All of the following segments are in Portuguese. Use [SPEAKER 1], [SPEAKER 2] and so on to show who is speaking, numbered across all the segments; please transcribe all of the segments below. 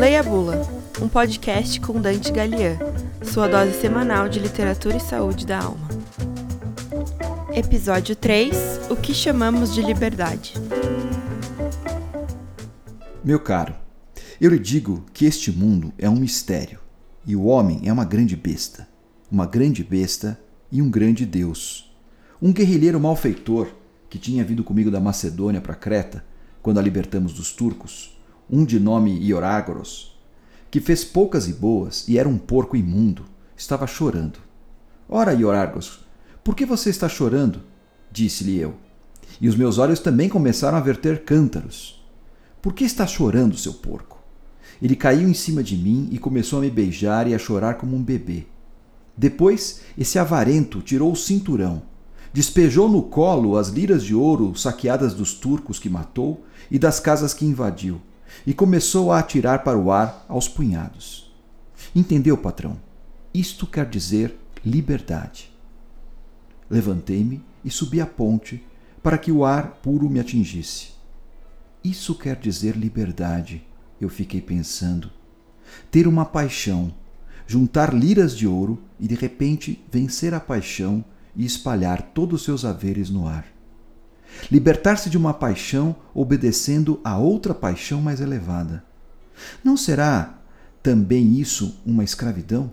[SPEAKER 1] Leia a Bula, um podcast com Dante Galian, sua dose semanal de literatura e saúde da alma. Episódio 3 O que chamamos de liberdade.
[SPEAKER 2] Meu caro, eu lhe digo que este mundo é um mistério e o homem é uma grande besta, uma grande besta e um grande Deus. Um guerrilheiro malfeitor que tinha vindo comigo da Macedônia para Creta, quando a libertamos dos turcos, um de nome Iorágoros, que fez poucas e boas e era um porco imundo, estava chorando. Ora, Iorágoros, por que você está chorando? Disse-lhe eu. E os meus olhos também começaram a verter cântaros. Por que está chorando, seu porco? Ele caiu em cima de mim e começou a me beijar e a chorar como um bebê. Depois, esse avarento tirou o cinturão, despejou no colo as liras de ouro saqueadas dos turcos que matou e das casas que invadiu, e começou a atirar para o ar aos punhados. Entendeu, patrão? Isto quer dizer liberdade. Levantei-me e subi a ponte para que o ar puro me atingisse. Isso quer dizer liberdade, eu fiquei pensando. Ter uma paixão, juntar liras de ouro e de repente vencer a paixão e espalhar todos os seus haveres no ar. Libertar-se de uma paixão obedecendo a outra paixão mais elevada. Não será também isso uma escravidão?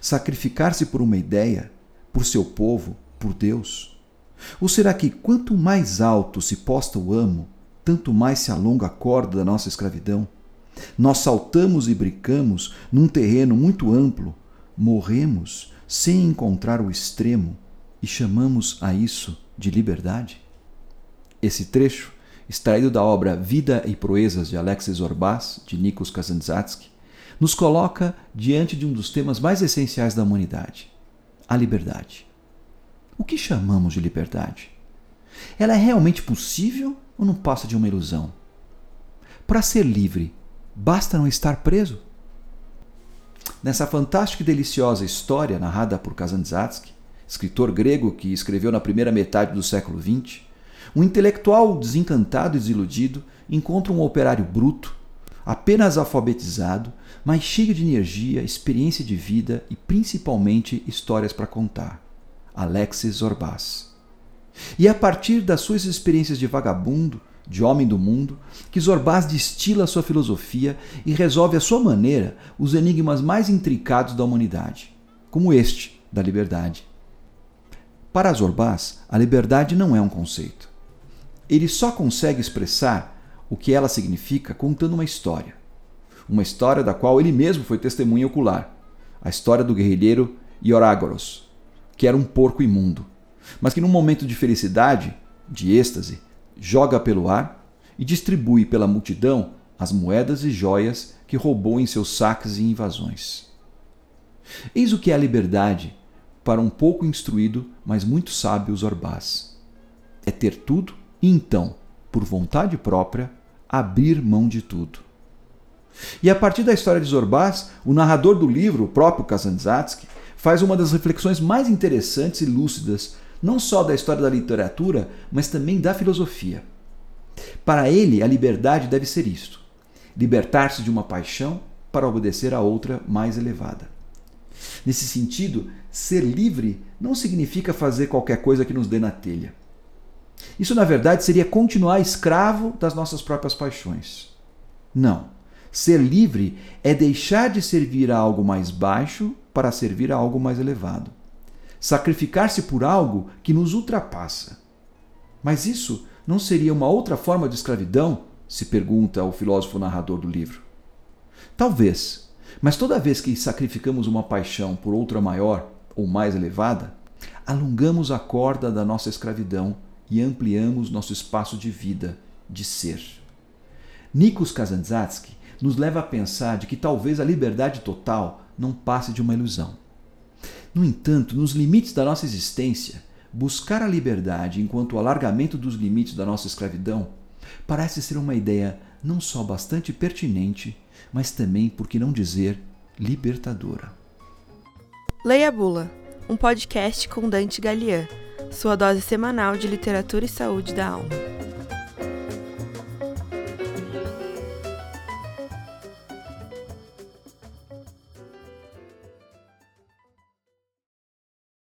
[SPEAKER 2] Sacrificar-se por uma ideia, por seu povo, por Deus? Ou será que quanto mais alto se posta o amo, tanto mais se alonga a corda da nossa escravidão? Nós saltamos e brincamos num terreno muito amplo, morremos sem encontrar o extremo e chamamos a isso de liberdade? Esse trecho, extraído da obra Vida e Proezas de Alexis Orbás, de Nikos Kazantzatsky, nos coloca diante de um dos temas mais essenciais da humanidade, a liberdade. O que chamamos de liberdade? Ela é realmente possível ou não passa de uma ilusão? Para ser livre, basta não estar preso? Nessa fantástica e deliciosa história narrada por Kazantzatsky, escritor grego que escreveu na primeira metade do século XX, um intelectual desencantado e desiludido encontra um operário bruto, apenas alfabetizado, mas cheio de energia, experiência de vida e principalmente histórias para contar. Alexis Orbás. E é a partir das suas experiências de vagabundo, de homem do mundo, que Zorbás destila sua filosofia e resolve à sua maneira os enigmas mais intricados da humanidade, como este da liberdade. Para Zorbás, a liberdade não é um conceito. Ele só consegue expressar o que ela significa contando uma história. Uma história da qual ele mesmo foi testemunha ocular. A história do guerrilheiro Iorágoros, que era um porco imundo, mas que num momento de felicidade, de êxtase, joga pelo ar e distribui pela multidão as moedas e joias que roubou em seus saques e invasões. Eis o que é a liberdade para um pouco instruído, mas muito sábio Zorbás. É ter tudo e então, por vontade própria, abrir mão de tudo. E a partir da história de Zorbás, o narrador do livro, o próprio Kazantzatsky, faz uma das reflexões mais interessantes e lúcidas não só da história da literatura, mas também da filosofia. Para ele, a liberdade deve ser isto: libertar-se de uma paixão para obedecer a outra mais elevada. Nesse sentido, ser livre não significa fazer qualquer coisa que nos dê na telha. Isso, na verdade, seria continuar escravo das nossas próprias paixões. Não. Ser livre é deixar de servir a algo mais baixo para servir a algo mais elevado sacrificar-se por algo que nos ultrapassa. Mas isso não seria uma outra forma de escravidão? se pergunta o filósofo narrador do livro. Talvez, mas toda vez que sacrificamos uma paixão por outra maior ou mais elevada, alongamos a corda da nossa escravidão e ampliamos nosso espaço de vida, de ser. Nikos Kazantzatsky nos leva a pensar de que talvez a liberdade total não passe de uma ilusão. No entanto, nos limites da nossa existência, buscar a liberdade enquanto o alargamento dos limites da nossa escravidão parece ser uma ideia não só bastante pertinente, mas também, por que não dizer, libertadora.
[SPEAKER 1] Leia a Bula, um podcast com Dante Galian, sua dose semanal de literatura e saúde da alma.